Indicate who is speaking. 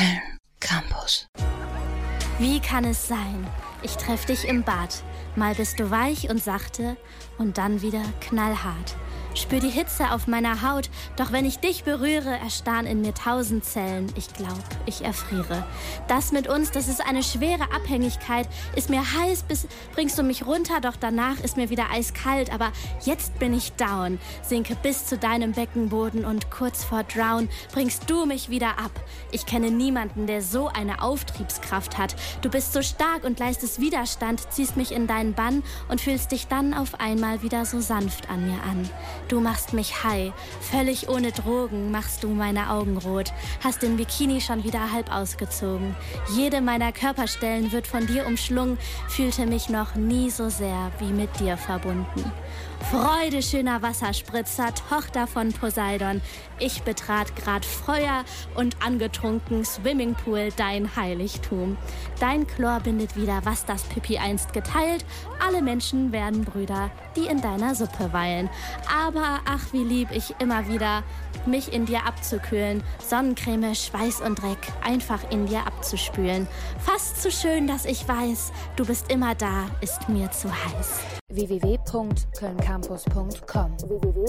Speaker 1: Köln Campus.
Speaker 2: Wie kann es sein? Ich treff dich im Bad. Mal bist du weich und sachte und dann wieder knallhart. Spür die Hitze auf meiner Haut, doch wenn ich dich berühre, erstarren in mir tausend Zellen. Ich glaub, ich erfriere. Das mit uns, das ist eine schwere Abhängigkeit. Ist mir heiß, bis bringst du mich runter, doch danach ist mir wieder eiskalt. Aber jetzt bin ich down, sinke bis zu deinem Beckenboden und kurz vor Drown bringst du mich wieder ab. Ich kenne niemanden, der so eine Auftriebskraft hat. Du bist so stark und leistest Widerstand, ziehst mich in deinen Bann und fühlst dich dann auf einmal wieder so sanft an mir an. Du machst mich high, völlig ohne Drogen machst du meine Augen rot, hast den Bikini schon wieder halb ausgezogen. Jede meiner Körperstellen wird von dir umschlungen, fühlte mich noch nie so sehr wie mit dir verbunden. Freude schöner Wasserspritzer, Tochter von Poseidon. Ich betrat grad Feuer und angetrunken Swimmingpool dein Heiligtum. Dein Chlor bindet wieder, was das Pipi einst geteilt. Alle Menschen werden Brüder, die in deiner Suppe weilen. Aber ach, wie lieb ich immer wieder, mich in dir abzukühlen. Sonnencreme, Schweiß und Dreck einfach in dir abzuspülen. Fast zu schön, dass ich weiß, du bist immer da, ist mir zu heiß
Speaker 3: www.kölncampus.com www